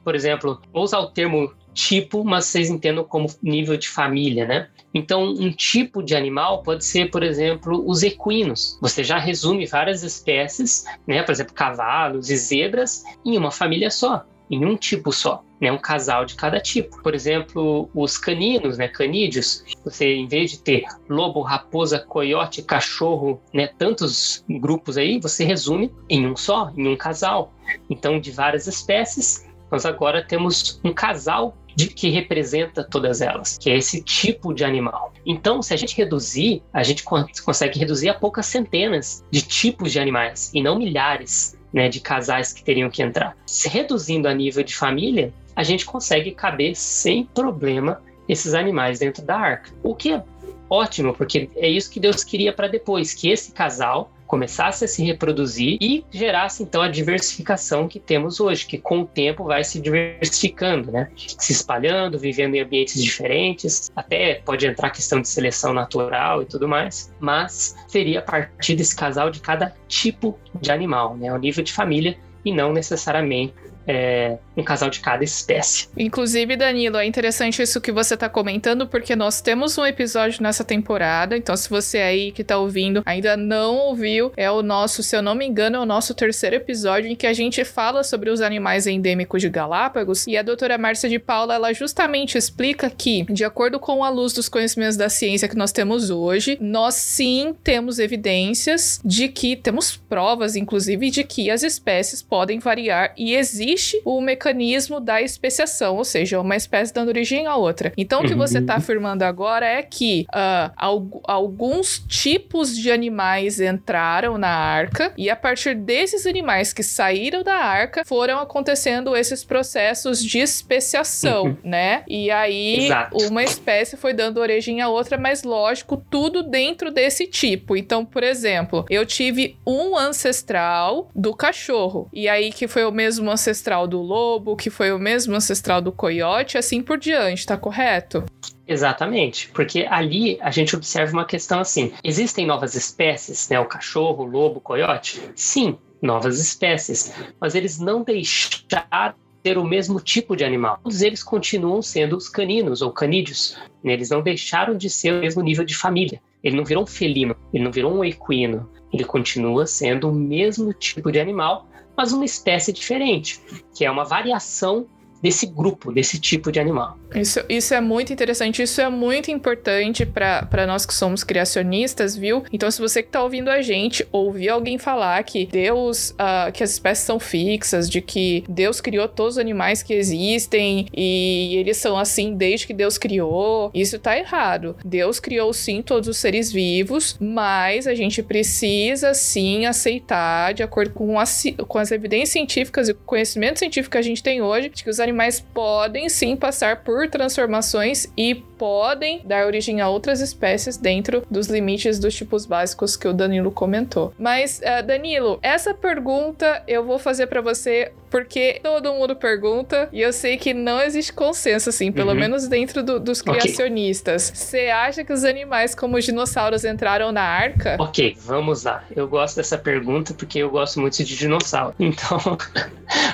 Por exemplo, vou usar o termo tipo, mas vocês entendam como nível de família, né? Então, um tipo de animal pode ser, por exemplo, os equinos. Você já resume várias espécies, né, por exemplo, cavalos e zebras, em uma família só, em um tipo só. Né, um casal de cada tipo. Por exemplo, os caninos, né, canídeos, você em vez de ter lobo, raposa, coiote, cachorro, né, tantos grupos aí, você resume em um só, em um casal. Então, de várias espécies, nós agora temos um casal de que representa todas elas, que é esse tipo de animal. Então, se a gente reduzir, a gente consegue reduzir a poucas centenas de tipos de animais e não milhares né, de casais que teriam que entrar. Se reduzindo a nível de família, a gente consegue caber sem problema esses animais dentro da arca. O que é ótimo, porque é isso que Deus queria para depois, que esse casal começasse a se reproduzir e gerasse então a diversificação que temos hoje, que com o tempo vai se diversificando, né? Se espalhando, vivendo em ambientes diferentes, até pode entrar a questão de seleção natural e tudo mais, mas seria a partir desse casal de cada tipo de animal, né? O nível de família e não necessariamente é, um casal de cada espécie. Inclusive, Danilo, é interessante isso que você está comentando, porque nós temos um episódio nessa temporada. Então, se você aí que está ouvindo ainda não ouviu, é o nosso, se eu não me engano, é o nosso terceiro episódio em que a gente fala sobre os animais endêmicos de Galápagos. E a doutora Márcia de Paula, ela justamente explica que, de acordo com a luz dos conhecimentos da ciência que nós temos hoje, nós sim temos evidências de que, temos provas, inclusive, de que as espécies podem variar e existe existe o mecanismo da especiação, ou seja, uma espécie dando origem à outra. Então, o que você está uhum. afirmando agora é que uh, alguns tipos de animais entraram na arca e a partir desses animais que saíram da arca foram acontecendo esses processos de especiação, uhum. né? E aí Exato. uma espécie foi dando origem à outra, mas lógico, tudo dentro desse tipo. Então, por exemplo, eu tive um ancestral do cachorro e aí que foi o mesmo ancestral ancestral do lobo, que foi o mesmo ancestral do coiote, assim por diante, tá correto? Exatamente, porque ali a gente observa uma questão assim: existem novas espécies, né? O cachorro, o lobo, o coiote? Sim, novas espécies, mas eles não deixaram ter o mesmo tipo de animal. Todos eles continuam sendo os caninos ou canídeos. Né? Eles não deixaram de ser o mesmo nível de família. Ele não virou um felino, ele não virou um equino. Ele continua sendo o mesmo tipo de animal, mas uma espécie diferente, que é uma variação desse grupo, desse tipo de animal. Isso, isso é muito interessante, isso é muito importante para nós que somos criacionistas, viu? Então, se você que tá ouvindo a gente, ouvir alguém falar que Deus, uh, que as espécies são fixas, de que Deus criou todos os animais que existem e eles são assim desde que Deus criou, isso tá errado. Deus criou sim todos os seres vivos, mas a gente precisa sim aceitar, de acordo com as, com as evidências científicas e o conhecimento científico que a gente tem hoje, de que os animais podem sim passar por transformações e podem dar origem a outras espécies dentro dos limites dos tipos básicos que o Danilo comentou. Mas, uh, Danilo, essa pergunta eu vou fazer para você porque todo mundo pergunta e eu sei que não existe consenso, assim, pelo uhum. menos dentro do, dos criacionistas. Você okay. acha que os animais como os dinossauros entraram na arca? Ok, vamos lá. Eu gosto dessa pergunta porque eu gosto muito de dinossauro. *laughs* Então,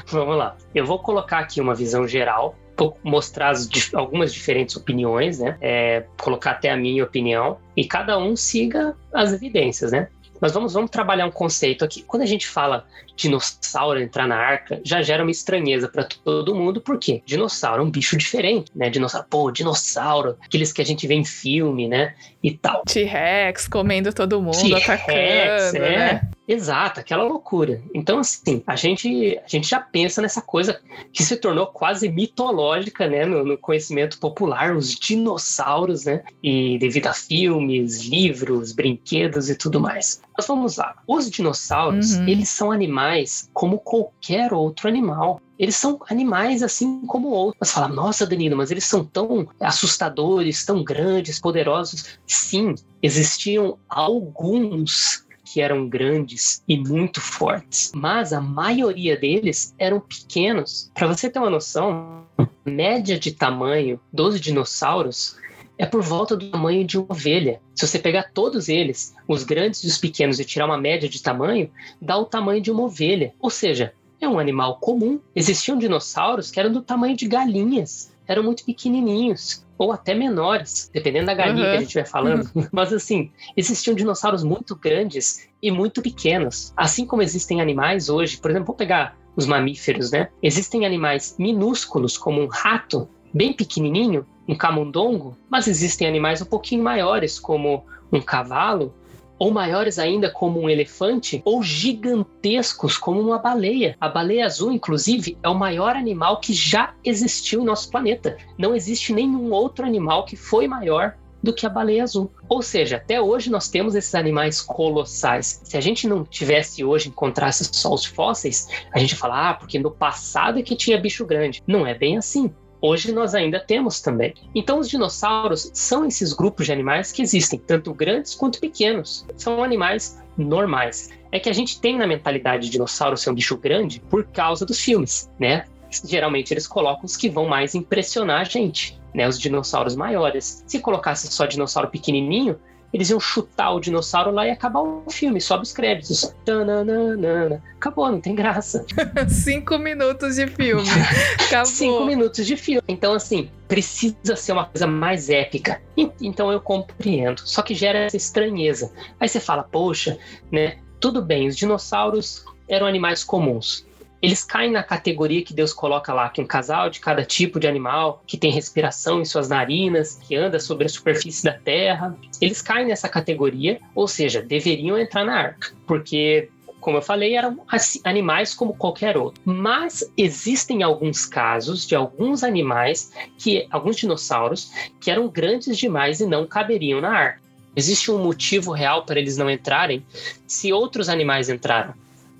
vamos lá. Eu vou colocar aqui uma visão geral mostrar as, algumas diferentes opiniões, né? É, colocar até a minha opinião e cada um siga as evidências, né? Mas vamos, vamos trabalhar um conceito aqui. Quando a gente fala dinossauro entrar na arca, já gera uma estranheza para todo mundo, por quê? Dinossauro é um bicho diferente, né? Dinossauro, pô, dinossauro, aqueles que a gente vê em filme, né? E tal. T-Rex comendo todo mundo, atacando, é. né? Exato, aquela loucura. Então, assim, a gente, a gente já pensa nessa coisa que se tornou quase mitológica, né, no, no, conhecimento popular, os dinossauros, né, e devido a filmes, livros, brinquedos e tudo mais. Mas vamos lá. Os dinossauros, uhum. eles são animais como qualquer outro animal. Eles são animais assim como outros. Mas fala, nossa, Danilo, mas eles são tão assustadores, tão grandes, poderosos. Sim, existiam alguns que eram grandes e muito fortes, mas a maioria deles eram pequenos. Para você ter uma noção, a média de tamanho dos dinossauros é por volta do tamanho de uma ovelha. Se você pegar todos eles, os grandes e os pequenos, e tirar uma média de tamanho, dá o tamanho de uma ovelha. Ou seja, é um animal comum. Existiam dinossauros que eram do tamanho de galinhas, eram muito pequenininhos ou até menores, dependendo da galinha uhum. que a gente vai falando. Uhum. *laughs* Mas assim, existiam dinossauros muito grandes e muito pequenos. Assim como existem animais hoje, por exemplo, vou pegar os mamíferos, né? Existem animais minúsculos, como um rato, bem pequenininho, um camundongo, mas existem animais um pouquinho maiores, como um cavalo, ou maiores ainda como um elefante, ou gigantescos como uma baleia. A baleia azul, inclusive, é o maior animal que já existiu em nosso planeta. Não existe nenhum outro animal que foi maior do que a baleia azul. Ou seja, até hoje nós temos esses animais colossais. Se a gente não tivesse hoje encontrasse só os fósseis, a gente fala, ah, porque no passado é que tinha bicho grande. Não é bem assim. Hoje nós ainda temos também. Então, os dinossauros são esses grupos de animais que existem, tanto grandes quanto pequenos. São animais normais. É que a gente tem na mentalidade de dinossauro ser um bicho grande por causa dos filmes, né? Geralmente eles colocam os que vão mais impressionar a gente, né? Os dinossauros maiores. Se colocasse só dinossauro pequenininho, eles iam chutar o dinossauro lá e acabar o filme, sobe os créditos. Tananana. Acabou, não tem graça. *laughs* Cinco minutos de filme. *laughs* Acabou. Cinco minutos de filme. Então, assim, precisa ser uma coisa mais épica. Então eu compreendo. Só que gera essa estranheza. Aí você fala, poxa, né? Tudo bem, os dinossauros eram animais comuns eles caem na categoria que Deus coloca lá, que um casal de cada tipo de animal, que tem respiração em suas narinas, que anda sobre a superfície da terra, eles caem nessa categoria, ou seja, deveriam entrar na arca, porque como eu falei, eram animais como qualquer outro. Mas existem alguns casos de alguns animais, que alguns dinossauros, que eram grandes demais e não caberiam na arca. Existe um motivo real para eles não entrarem se outros animais entraram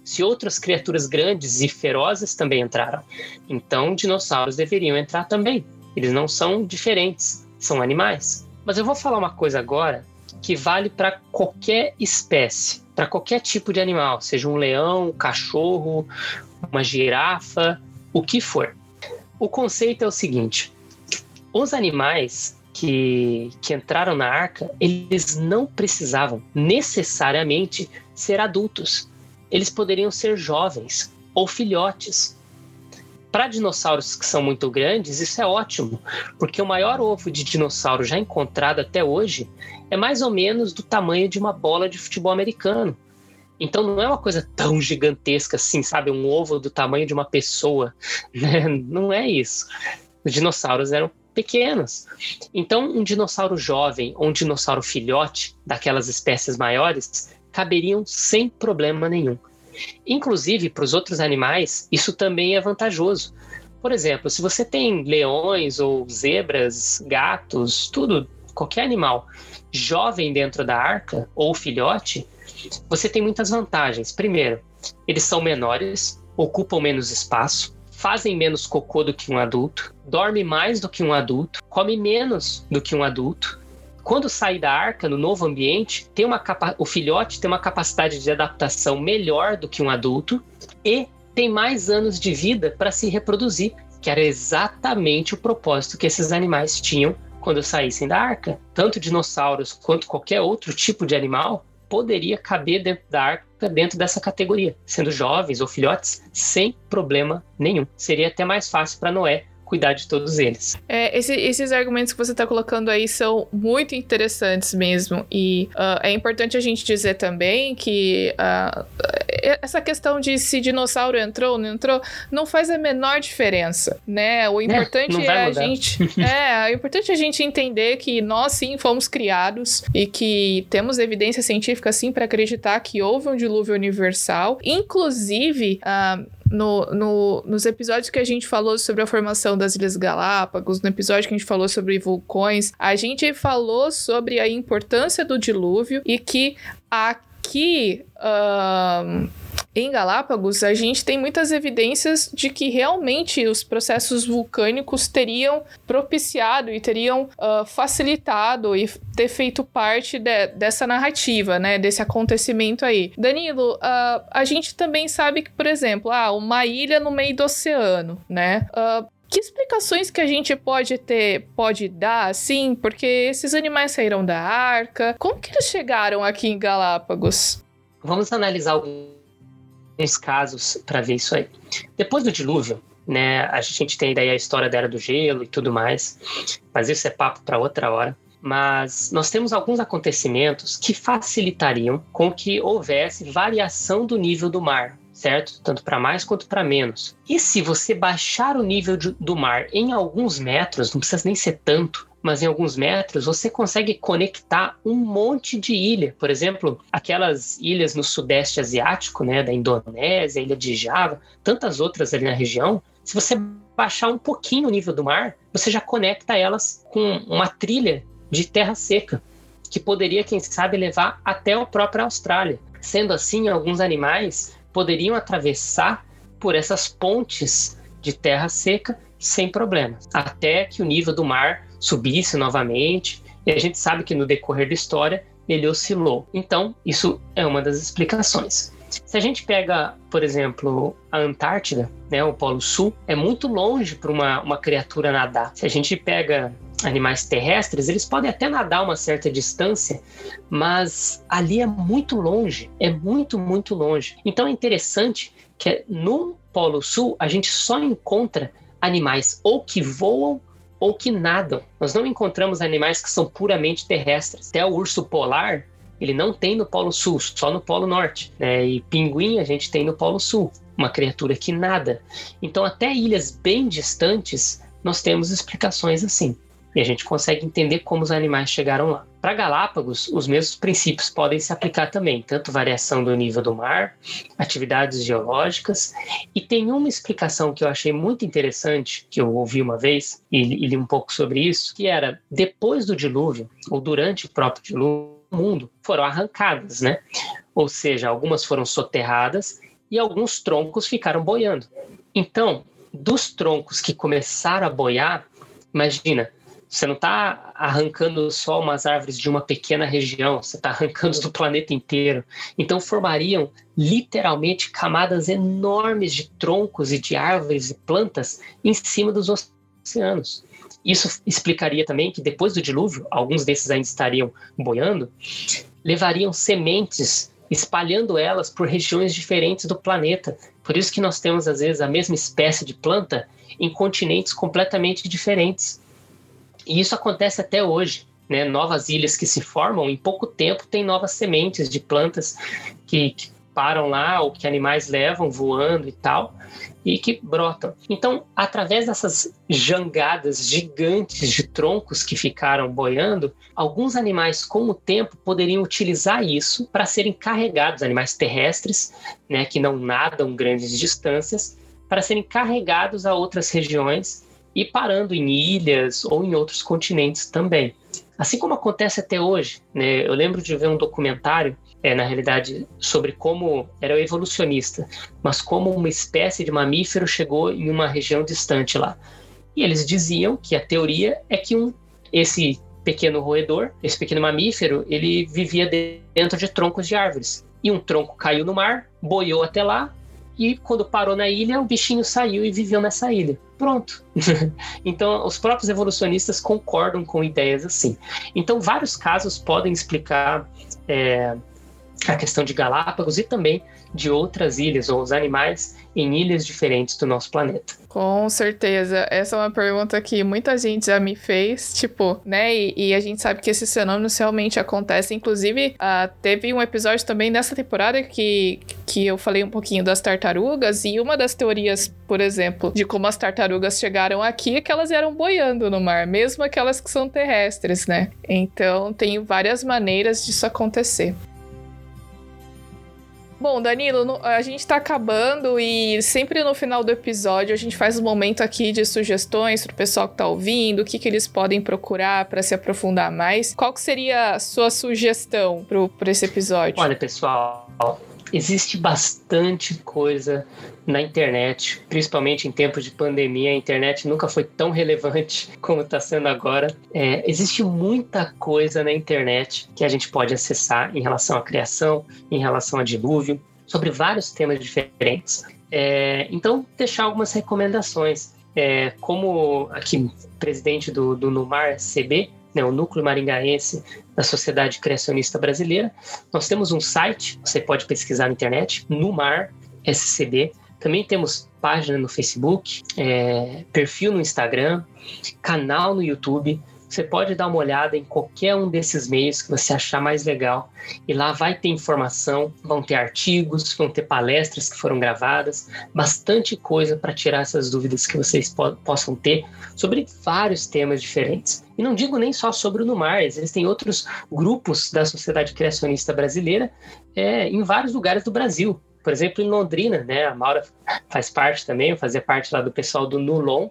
se outras criaturas grandes e ferozes também entraram. Então, dinossauros deveriam entrar também. Eles não são diferentes, são animais. Mas eu vou falar uma coisa agora que vale para qualquer espécie, para qualquer tipo de animal, seja um leão, um cachorro, uma girafa, o que for. O conceito é o seguinte: os animais que, que entraram na arca, eles não precisavam necessariamente ser adultos. Eles poderiam ser jovens ou filhotes. Para dinossauros que são muito grandes, isso é ótimo, porque o maior ovo de dinossauro já encontrado até hoje é mais ou menos do tamanho de uma bola de futebol americano. Então não é uma coisa tão gigantesca assim, sabe? Um ovo do tamanho de uma pessoa. *laughs* Né? Não é isso. Os dinossauros eram pequenos. Então, um dinossauro jovem ou um dinossauro filhote daquelas espécies maiores caberiam sem problema nenhum. Inclusive, para os outros animais, isso também é vantajoso. Por exemplo, se você tem leões ou zebras, gatos, tudo, qualquer animal jovem dentro da arca ou filhote, você tem muitas vantagens. Primeiro, eles são menores, ocupam menos espaço, fazem menos cocô do que um adulto, dorme mais do que um adulto, come menos do que um adulto. Quando sai da arca no novo ambiente, tem uma o filhote tem uma capacidade de adaptação melhor do que um adulto e tem mais anos de vida para se reproduzir, que era exatamente o propósito que esses animais tinham quando saíssem da arca. Tanto dinossauros quanto qualquer outro tipo de animal poderia caber dentro da arca, dentro dessa categoria, sendo jovens ou filhotes, sem problema nenhum. Seria até mais fácil para Noé cuidar de todos eles. É, esse, esses argumentos que você está colocando aí são muito interessantes mesmo. E uh, é importante a gente dizer também que uh, essa questão de se dinossauro entrou ou não entrou não faz a menor diferença, né? O é, importante é, é a gente. *laughs* é, o importante é a gente entender que nós sim fomos criados e que temos evidência científica sim para acreditar que houve um dilúvio universal. Inclusive, uh, no, no, nos episódios que a gente falou sobre a formação das Ilhas Galápagos, no episódio que a gente falou sobre vulcões, a gente falou sobre a importância do dilúvio e que aqui. Uh, em Galápagos, a gente tem muitas evidências de que realmente os processos vulcânicos teriam propiciado e teriam uh, facilitado e ter feito parte de, dessa narrativa, né? Desse acontecimento aí. Danilo, uh, a gente também sabe que, por exemplo, ah, uma ilha no meio do oceano, né? Uh, que explicações que a gente pode ter, pode dar, assim? Porque esses animais saíram da arca. Como que eles chegaram aqui em Galápagos? Vamos analisar alguns casos para ver isso aí. Depois do dilúvio, né, a gente tem daí a história da era do gelo e tudo mais, mas isso é papo para outra hora. Mas nós temos alguns acontecimentos que facilitariam com que houvesse variação do nível do mar, certo? Tanto para mais quanto para menos. E se você baixar o nível de, do mar em alguns metros, não precisa nem ser tanto, mas em alguns metros, você consegue conectar um monte de ilha. Por exemplo, aquelas ilhas no Sudeste Asiático, né, da Indonésia, ilha de Java, tantas outras ali na região. Se você baixar um pouquinho o nível do mar, você já conecta elas com uma trilha de terra seca, que poderia, quem sabe, levar até a própria Austrália. Sendo assim, alguns animais poderiam atravessar por essas pontes de terra seca sem problemas, até que o nível do mar subisse novamente. E a gente sabe que no decorrer da história ele oscilou. Então, isso é uma das explicações. Se a gente pega, por exemplo, a Antártida, né, o Polo Sul, é muito longe para uma, uma criatura nadar. Se a gente pega animais terrestres, eles podem até nadar uma certa distância, mas ali é muito longe, é muito, muito longe. Então é interessante que no Polo Sul a gente só encontra animais ou que voam ou que nadam. Nós não encontramos animais que são puramente terrestres. Até o urso polar, ele não tem no Polo Sul, só no Polo Norte. Né? E pinguim a gente tem no Polo Sul, uma criatura que nada. Então, até ilhas bem distantes, nós temos explicações assim. E a gente consegue entender como os animais chegaram lá. Para Galápagos, os mesmos princípios podem se aplicar também, tanto variação do nível do mar, atividades geológicas, e tem uma explicação que eu achei muito interessante, que eu ouvi uma vez e, li um pouco sobre isso, que era depois do dilúvio, ou durante o próprio dilúvio, o mundo foram arrancadas, né? Ou seja, algumas foram soterradas e alguns troncos ficaram boiando. Então, dos troncos que começaram a boiar, imagina, você não está arrancando só umas árvores de uma pequena região, você está arrancando do planeta inteiro. Então formariam literalmente camadas enormes de troncos e de árvores e plantas em cima dos oceanos. isso explicaria também que depois do dilúvio, alguns desses ainda estariam boiando, levariam sementes espalhando elas por regiões diferentes do planeta. Por isso que nós temos às vezes a mesma espécie de planta em continentes completamente diferentes. E isso acontece até hoje. Né? Novas ilhas que se formam, em pouco tempo tem novas sementes de plantas que, que param lá ou que animais levam voando e tal e que brotam. Então, através dessas jangadas gigantes de troncos que ficaram boiando, alguns animais com o tempo poderiam utilizar isso para serem carregados, animais terrestres, né, que não nadam grandes distâncias, para serem carregados a outras regiões e parando em ilhas ou em outros continentes também. Assim como acontece até hoje, né? Eu lembro de ver um documentário é, na realidade, sobre como era evolucionista, mas como uma espécie de mamífero chegou em uma região distante lá. E eles diziam que a teoria é que um, esse pequeno roedor, esse pequeno mamífero, ele vivia dentro de troncos de árvores. E um tronco caiu no mar, boiou até lá, e quando parou na ilha, o bichinho saiu e viveu nessa ilha. Pronto. *laughs* então, os próprios evolucionistas concordam com ideias assim. Então, vários casos podem explicar é, a questão de Galápagos e também de outras ilhas ou os animais em ilhas diferentes do nosso planeta. Com certeza. Essa é uma pergunta que muita gente já me fez, tipo, né? E, e a gente sabe que esses fenômenos realmente acontecem. Inclusive, uh, teve um episódio também nessa temporada que, que eu falei um pouquinho das tartarugas, e uma das teorias, por exemplo, de como as tartarugas chegaram aqui é que elas eram boiando no mar, mesmo aquelas que são terrestres, né? Então, tem várias maneiras disso acontecer. Bom, Danilo, a gente tá acabando e sempre no final do episódio a gente faz um momento aqui de sugestões pro pessoal que tá ouvindo, o que, que eles podem procurar para se aprofundar mais. Qual que seria a sua sugestão pro, pro esse episódio? Olha, pessoal, existe bastante coisa na internet, principalmente em tempos de pandemia. A internet nunca foi tão relevante *laughs* como está sendo agora. É, existe muita coisa na internet que a gente pode acessar em relação à criação, em relação a dilúvio, sobre vários temas diferentes. É, então, deixar algumas recomendações. É, como aqui, presidente do, do NUMAR CB, né, o Núcleo Maringaense da Sociedade Criacionista Brasileira. Nós temos um site, você pode pesquisar na internet, Numar SCB. Também temos página no Facebook, é, perfil no Instagram, canal no YouTube. Você pode dar uma olhada em qualquer um desses meios que você achar mais legal. E lá vai ter informação, vão ter artigos, vão ter palestras que foram gravadas, bastante coisa para tirar essas dúvidas que vocês po possam ter sobre vários temas diferentes. E não digo nem só sobre o Numar, existem outros grupos da sociedade criacionista brasileira é, em vários lugares do Brasil por exemplo, em Londrina, né? A Maura faz parte também, fazia parte lá do pessoal do Nulon,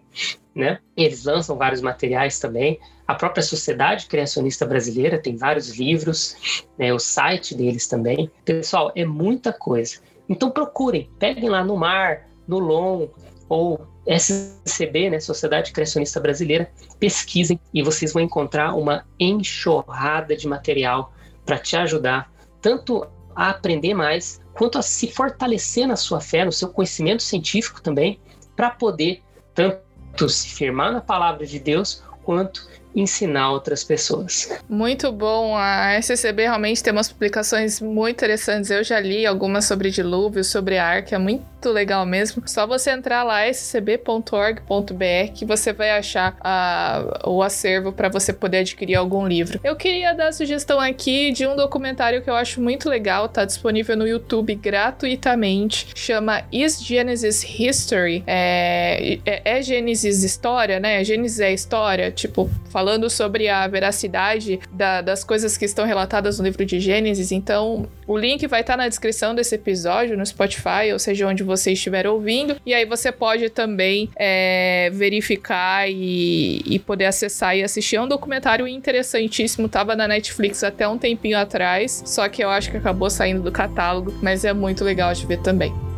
né? Eles lançam vários materiais também. A própria Sociedade Criacionista Brasileira tem vários livros, né, o site deles também. Pessoal, é muita coisa. Então procurem, peguem lá no Mar, no LOM ou SCB, né, Sociedade Criacionista Brasileira, pesquisem e vocês vão encontrar uma enxurrada de material para te ajudar tanto a aprender mais quanto a se fortalecer na sua fé, no seu conhecimento científico também, para poder tanto se firmar na palavra de Deus quanto ensinar outras pessoas. Muito bom. A SCB realmente tem umas publicações muito interessantes. Eu já li algumas sobre dilúvio, sobre arca, é muito legal mesmo. Só você entrar lá scb.org.br que você vai achar uh, o acervo para você poder adquirir algum livro. Eu queria dar a sugestão aqui de um documentário que eu acho muito legal, tá disponível no YouTube gratuitamente. Chama Is Genesis History? É, é, é Gênesis História, né? Gênesis é história, tipo, falando sobre a veracidade da, das coisas que estão relatadas no livro de Gênesis. Então, o link vai estar tá na descrição desse episódio no Spotify, ou seja, onde você estiver ouvindo. E aí você pode também é, verificar e, e, poder acessar e assistir. É um documentário interessantíssimo, tava na Netflix até um tempinho atrás, só que eu acho que acabou saindo do catálogo, mas é muito legal de ver também.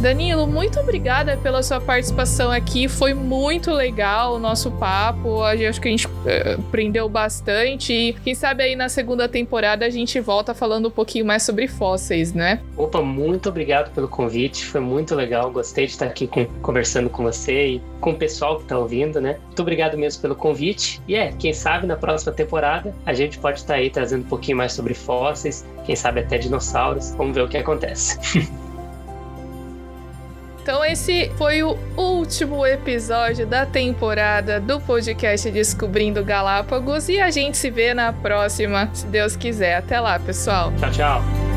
Danilo, muito obrigada pela sua participação aqui. Foi muito legal o nosso papo. Acho que a gente uh, aprendeu bastante. E quem sabe aí na segunda temporada a gente volta falando um pouquinho mais sobre fósseis, né? Opa, muito obrigado pelo convite. Foi muito legal. Gostei de estar aqui com, conversando com você e com o pessoal que está ouvindo, né? Muito obrigado mesmo pelo convite. E é, quem sabe na próxima temporada a gente pode estar aí trazendo um pouquinho mais sobre fósseis, quem sabe até dinossauros. Vamos ver o que acontece. *laughs* Então, esse foi o último episódio da temporada do podcast Descobrindo Galápagos e a gente se vê na próxima, se Deus quiser. Até lá, pessoal. Tchau, tchau.